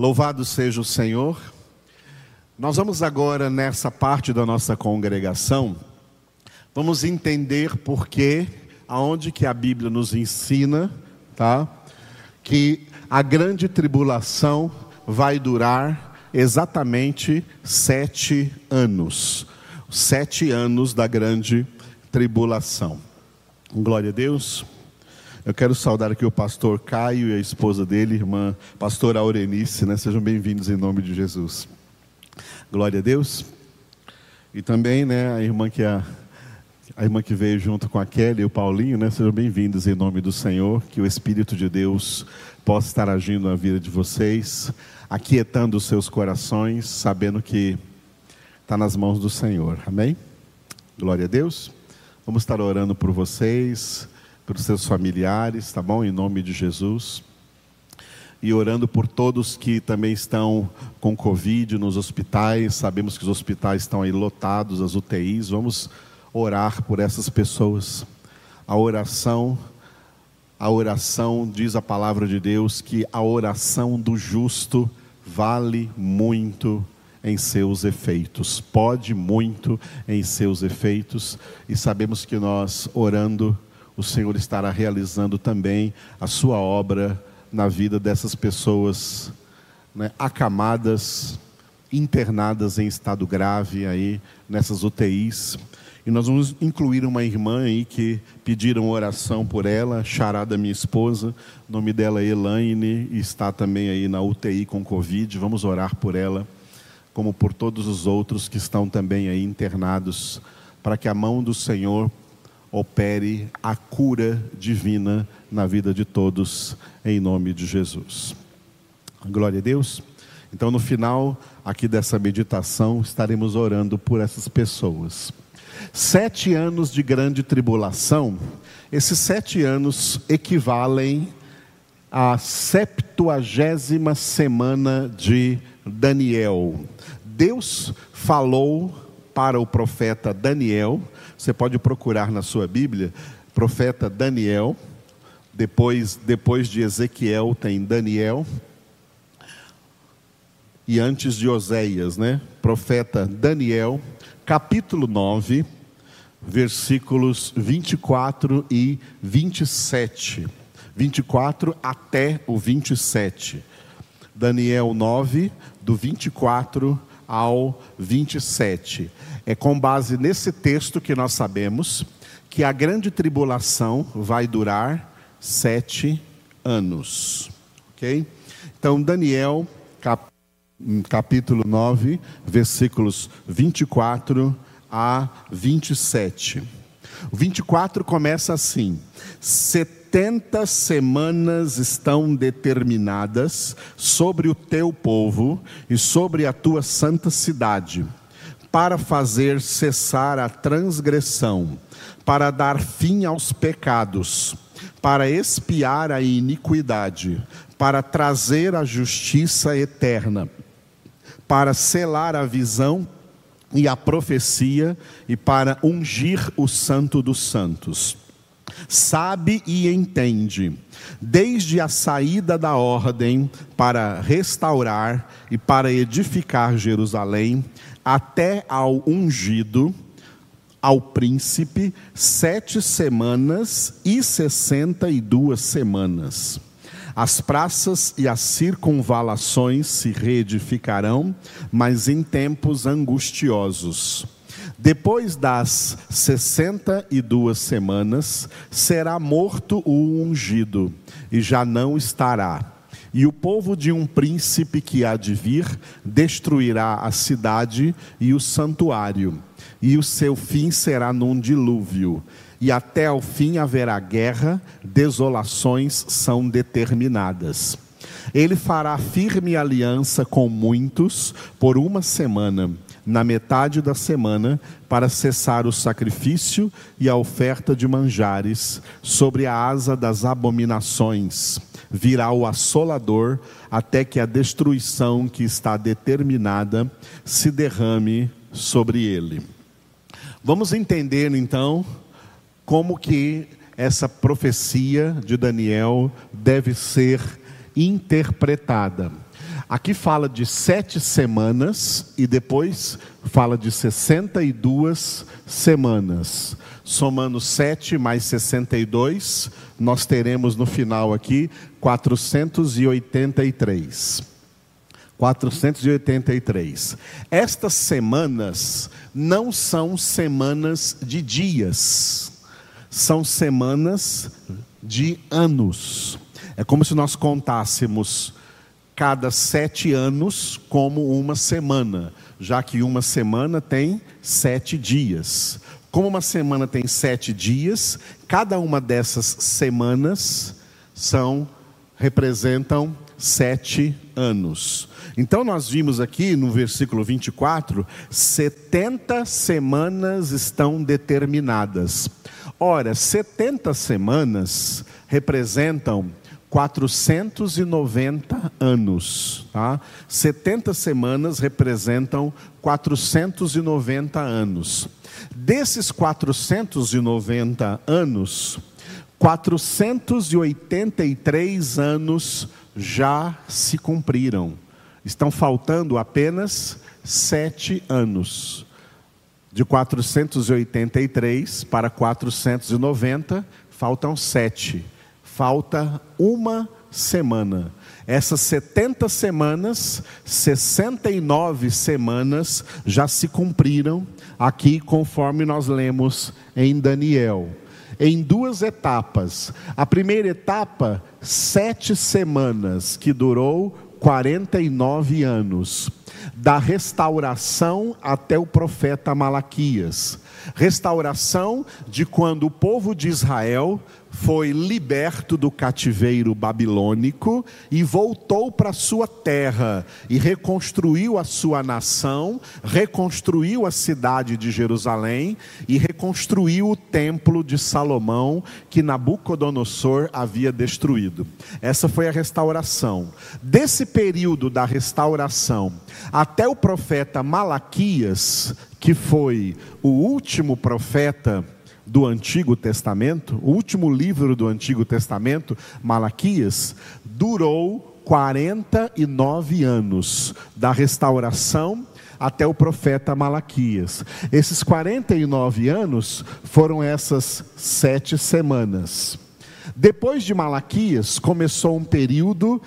Louvado seja o Senhor. Nós vamos agora, nessa parte da nossa congregação, vamos entender por que, aonde que a Bíblia nos ensina, tá? Que a grande tribulação vai durar exatamente sete anos. Sete anos da grande tribulação. Glória a Deus. Eu quero saudar aqui o pastor Caio e a esposa dele, irmã pastora Aurenice, né? Sejam bem-vindos em nome de Jesus. Glória a Deus. E também, né, a irmã que a, a irmã que veio junto com a Kelly e o Paulinho, né? Sejam bem-vindos em nome do Senhor, que o Espírito de Deus possa estar agindo na vida de vocês, aquietando os seus corações, sabendo que está nas mãos do Senhor. Amém? Glória a Deus. Vamos estar orando por vocês pelos seus familiares, tá bom? Em nome de Jesus. E orando por todos que também estão com Covid nos hospitais. Sabemos que os hospitais estão aí lotados, as UTIs. Vamos orar por essas pessoas. A oração, a oração, diz a palavra de Deus, que a oração do justo vale muito em seus efeitos, pode muito em seus efeitos, e sabemos que nós orando o Senhor estará realizando também a sua obra na vida dessas pessoas né, acamadas, internadas em estado grave aí nessas UTIs. E nós vamos incluir uma irmã aí que pediram oração por ela, Charada, minha esposa. O nome dela é Elaine e está também aí na UTI com Covid. Vamos orar por ela, como por todos os outros que estão também aí internados, para que a mão do Senhor opere a cura divina na vida de todos, em nome de Jesus. Glória a Deus. Então, no final aqui dessa meditação, estaremos orando por essas pessoas. Sete anos de grande tribulação, esses sete anos equivalem à septuagésima semana de Daniel. Deus falou para o profeta Daniel você pode procurar na sua Bíblia, profeta Daniel, depois, depois de Ezequiel tem Daniel, e antes de Oséias, né? Profeta Daniel, capítulo 9, versículos 24 e 27. 24 até o 27. Daniel 9, do 24 ao 27. É com base nesse texto que nós sabemos que a grande tribulação vai durar sete anos. Ok? Então, Daniel, cap, capítulo 9, versículos 24 a 27. O 24 começa assim: 70 semanas estão determinadas sobre o teu povo e sobre a tua santa cidade para fazer cessar a transgressão, para dar fim aos pecados, para expiar a iniquidade, para trazer a justiça eterna, para selar a visão e a profecia e para ungir o santo dos santos. Sabe e entende, desde a saída da ordem para restaurar e para edificar Jerusalém, até ao ungido, ao príncipe, sete semanas e sessenta e duas semanas. As praças e as circunvalações se reedificarão, mas em tempos angustiosos. Depois das sessenta e duas semanas, será morto o ungido, e já não estará e o povo de um príncipe que há de vir destruirá a cidade e o santuário, e o seu fim será num dilúvio. E até ao fim haverá guerra, desolações são determinadas. Ele fará firme aliança com muitos por uma semana, na metade da semana, para cessar o sacrifício e a oferta de manjares sobre a asa das abominações virá o assolador, até que a destruição que está determinada se derrame sobre ele. Vamos entender então como que essa profecia de Daniel deve ser interpretada. Aqui fala de sete semanas e depois fala de 62 semanas. Somando 7 mais 62, nós teremos no final aqui 483. 483. Estas semanas não são semanas de dias, são semanas de anos. É como se nós contássemos cada sete anos como uma semana, já que uma semana tem sete dias. Como uma semana tem sete dias, cada uma dessas semanas são representam sete anos. Então nós vimos aqui no versículo 24, 70 semanas estão determinadas. Ora, 70 semanas representam 490 anos. Tá? 70 semanas representam 490 anos. Desses 490 anos, 483 anos já se cumpriram. Estão faltando apenas sete anos. De 483 para 490, faltam sete falta uma semana. Essas 70 semanas, 69 semanas já se cumpriram aqui, conforme nós lemos em Daniel. Em duas etapas. A primeira etapa, sete semanas, que durou 49 anos. Da restauração até o profeta Malaquias. Restauração de quando o povo de Israel foi liberto do cativeiro babilônico e voltou para sua terra e reconstruiu a sua nação, reconstruiu a cidade de Jerusalém e reconstruiu o templo de Salomão que Nabucodonosor havia destruído. Essa foi a restauração. Desse período da restauração até o profeta Malaquias, que foi o último profeta do Antigo Testamento, o último livro do Antigo Testamento, Malaquias, durou 49 anos, da restauração até o profeta Malaquias. Esses 49 anos foram essas sete semanas. Depois de Malaquias, começou um período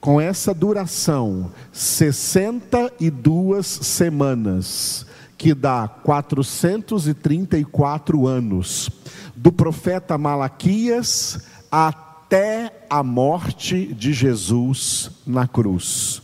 com essa duração, 62 semanas que dá 434 anos, do profeta Malaquias até a morte de Jesus na cruz.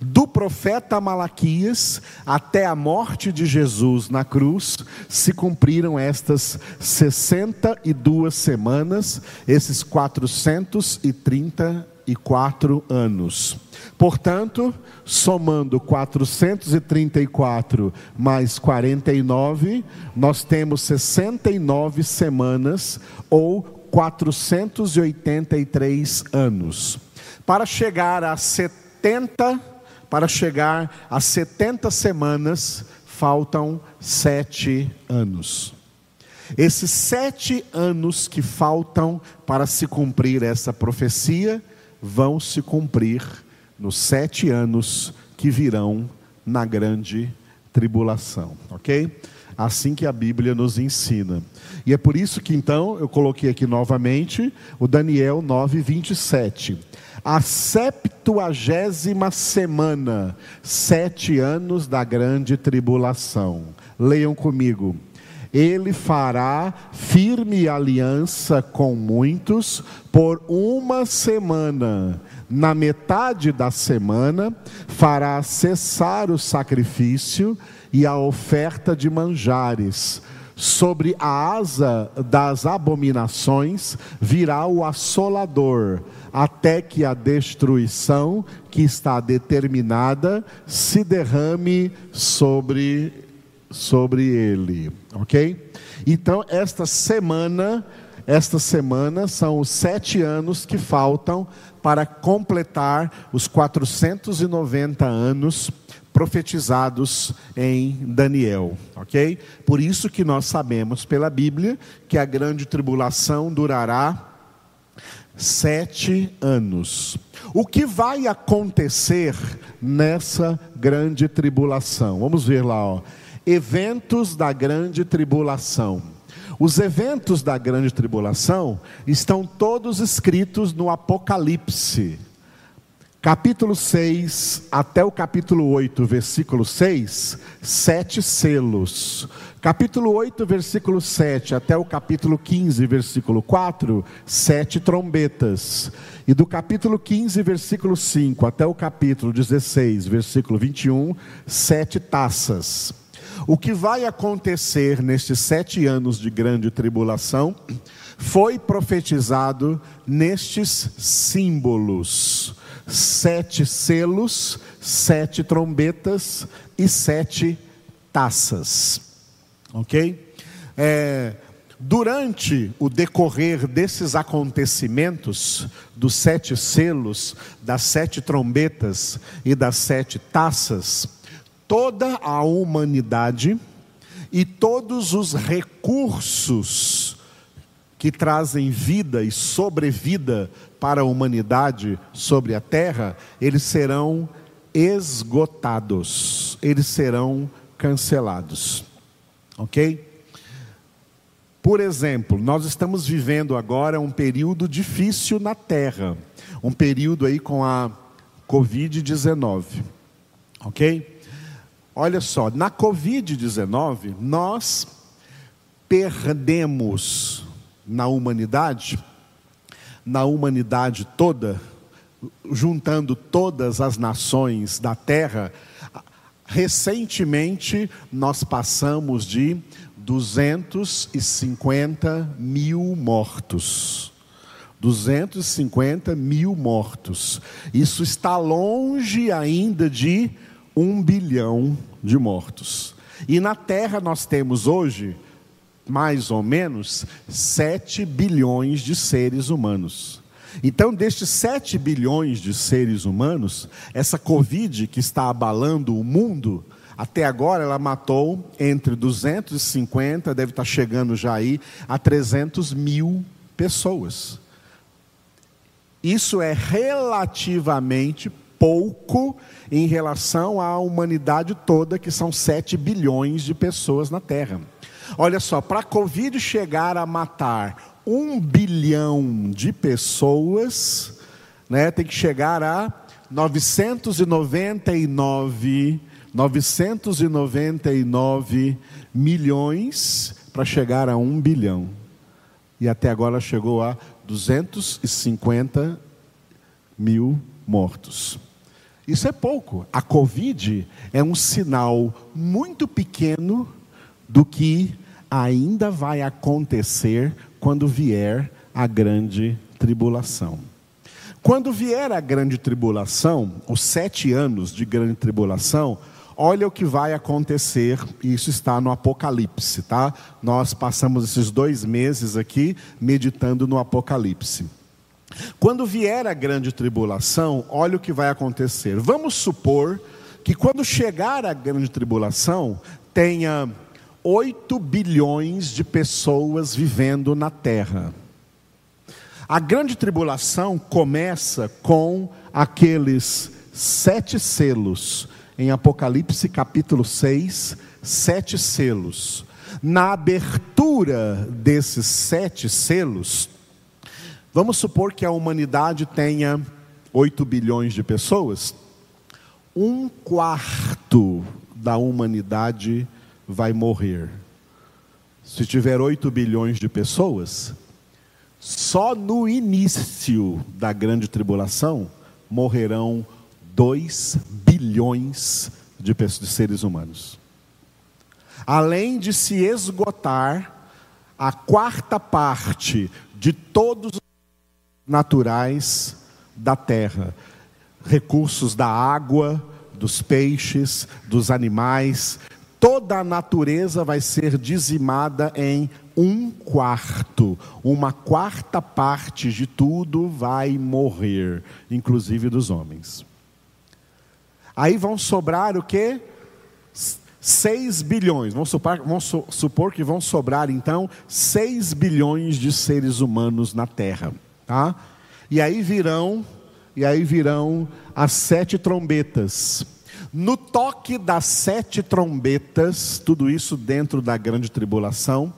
Do profeta Malaquias até a morte de Jesus na cruz, se cumpriram estas 62 semanas, esses 434 anos. Portanto, somando 434 mais 49, nós temos 69 semanas ou 483 anos. Para chegar a 70, para chegar a 70 semanas, faltam sete anos. Esses sete anos que faltam para se cumprir essa profecia, vão se cumprir nos sete anos que virão na grande tribulação, ok? Assim que a Bíblia nos ensina. E é por isso que então eu coloquei aqui novamente o Daniel 9, 27. A septuagésima semana, sete anos da grande tribulação. Leiam comigo. Ele fará firme aliança com muitos por uma semana na metade da semana, fará cessar o sacrifício e a oferta de manjares. Sobre a asa das abominações virá o assolador, até que a destruição que está determinada se derrame sobre, sobre ele. Ok? Então, esta semana, esta semana são os sete anos que faltam para completar os 490 anos profetizados em Daniel, ok? Por isso que nós sabemos pela Bíblia que a grande tribulação durará Sete anos. O que vai acontecer nessa grande tribulação? Vamos ver lá, ó. Eventos da grande tribulação. Os eventos da grande tribulação estão todos escritos no Apocalipse capítulo 6 até o capítulo 8, versículo 6, sete selos. Capítulo 8, versículo 7 até o capítulo 15, versículo 4, sete trombetas. E do capítulo 15, versículo 5 até o capítulo 16, versículo 21, sete taças. O que vai acontecer nestes sete anos de grande tribulação foi profetizado nestes símbolos sete selos, sete trombetas e sete taças. Ok? É, durante o decorrer desses acontecimentos, dos sete selos, das sete trombetas e das sete taças, toda a humanidade e todos os recursos que trazem vida e sobrevida para a humanidade sobre a terra, eles serão esgotados, eles serão cancelados. Ok? Por exemplo, nós estamos vivendo agora um período difícil na terra, um período aí com a Covid-19. Ok? Olha só, na Covid-19, nós perdemos na humanidade, na humanidade toda, juntando todas as nações da terra, recentemente nós passamos de 250 mil mortos. 250 mil mortos. Isso está longe ainda de um bilhão de mortos. E na Terra nós temos hoje mais ou menos 7 bilhões de seres humanos. Então, destes 7 bilhões de seres humanos, essa Covid que está abalando o mundo, até agora ela matou entre 250, deve estar chegando já aí, a 300 mil pessoas. Isso é relativamente pouco em relação à humanidade toda, que são 7 bilhões de pessoas na Terra. Olha só, para a Covid chegar a matar um bilhão de pessoas, né, tem que chegar a 999, 999 milhões para chegar a um bilhão. E até agora chegou a 250 mil mortos. Isso é pouco. A Covid é um sinal muito pequeno do que ainda vai acontecer quando vier a grande tribulação. Quando vier a grande tribulação, os sete anos de grande tribulação, olha o que vai acontecer, isso está no Apocalipse, tá? Nós passamos esses dois meses aqui meditando no Apocalipse. Quando vier a grande tribulação, olha o que vai acontecer. Vamos supor que quando chegar a grande tribulação, tenha 8 bilhões de pessoas vivendo na terra. A grande tribulação começa com aqueles sete selos, em Apocalipse capítulo 6, sete selos. Na abertura desses sete selos, vamos supor que a humanidade tenha 8 bilhões de pessoas, um quarto da humanidade vai morrer. Se tiver 8 bilhões de pessoas, só no início da grande tribulação morrerão 2 bilhões de, de seres humanos. Além de se esgotar a quarta parte de todos os naturais da terra, recursos da água, dos peixes, dos animais, toda a natureza vai ser dizimada em um quarto, uma quarta parte de tudo vai morrer, inclusive dos homens. Aí vão sobrar o que? 6 bilhões. Vamos supor, vamos supor que vão sobrar então 6 bilhões de seres humanos na Terra. Tá? E aí virão, e aí virão as sete trombetas. No toque das sete trombetas, tudo isso dentro da grande tribulação,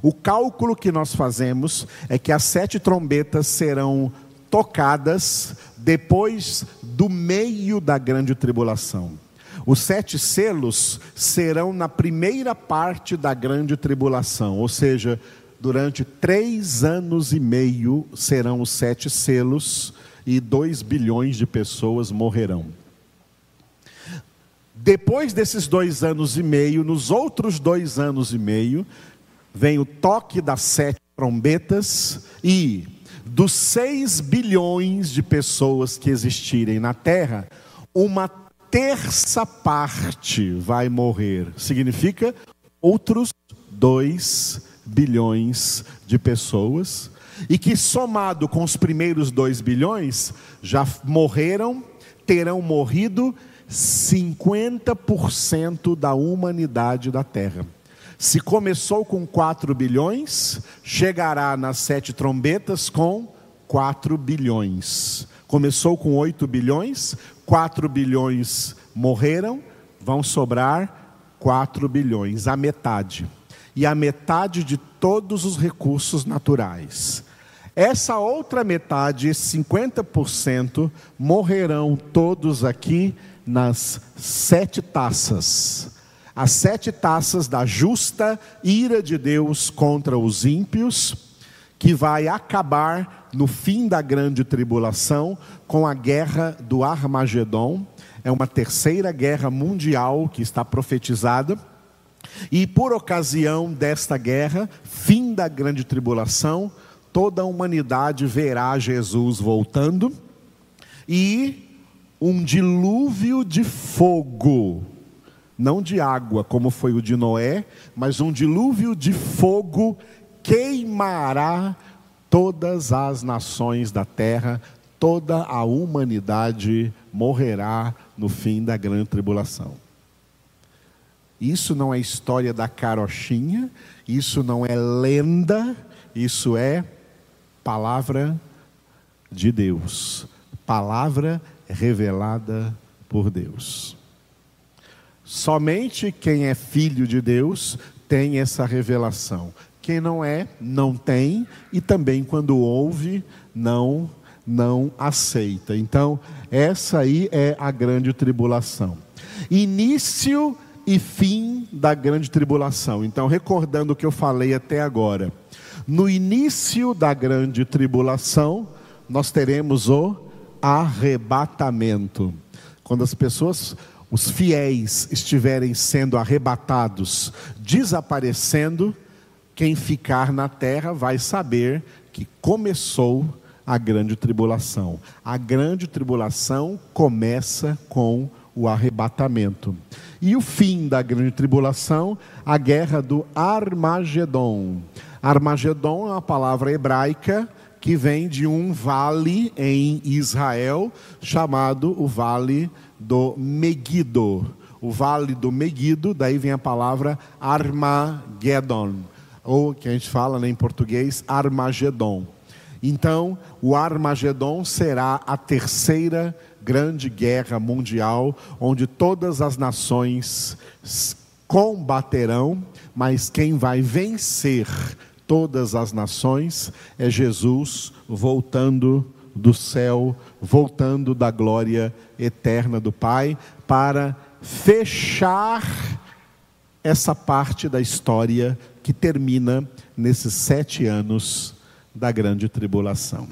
o cálculo que nós fazemos é que as sete trombetas serão tocadas depois do meio da grande tribulação. Os sete selos serão na primeira parte da grande tribulação, ou seja, durante três anos e meio serão os sete selos e dois bilhões de pessoas morrerão. Depois desses dois anos e meio, nos outros dois anos e meio, vem o toque das sete trombetas e dos seis bilhões de pessoas que existirem na Terra, uma terça parte vai morrer. Significa outros dois de pessoas. E que somado com os primeiros dois bilhões, já morreram, terão morrido 50% da humanidade da Terra. Se começou com 4 bilhões, chegará nas sete trombetas com 4 bilhões. Começou com 8 bilhões, 4 bilhões morreram, vão sobrar 4 bilhões, a metade. E a metade de todos os recursos naturais. Essa outra metade, 50%, morrerão todos aqui nas sete taças. As sete taças da justa ira de Deus contra os ímpios, que vai acabar no fim da grande tribulação, com a guerra do Armagedon, é uma terceira guerra mundial que está profetizada. E por ocasião desta guerra, fim da grande tribulação, toda a humanidade verá Jesus voltando e um dilúvio de fogo, não de água, como foi o de Noé, mas um dilúvio de fogo queimará todas as nações da terra, toda a humanidade morrerá no fim da grande tribulação. Isso não é história da carochinha, isso não é lenda, isso é palavra de Deus, palavra revelada por Deus. Somente quem é filho de Deus tem essa revelação. Quem não é, não tem, e também quando ouve, não não aceita. Então, essa aí é a grande tribulação. Início e fim da grande tribulação. Então, recordando o que eu falei até agora. No início da grande tribulação, nós teremos o arrebatamento. Quando as pessoas, os fiéis, estiverem sendo arrebatados, desaparecendo, quem ficar na terra vai saber que começou a grande tribulação. A grande tribulação começa com o arrebatamento. E o fim da grande tribulação, a guerra do Armagedon. Armagedon é uma palavra hebraica que vem de um vale em Israel chamado o Vale do Megido. O Vale do Megido, daí vem a palavra Armagedon ou que a gente fala né, em português, Armagedon. Então, o Armagedon será a terceira grande guerra mundial, onde todas as nações combaterão, mas quem vai vencer todas as nações é Jesus voltando do céu, voltando da glória eterna do Pai, para fechar essa parte da história que termina nesses sete anos da grande tribulação.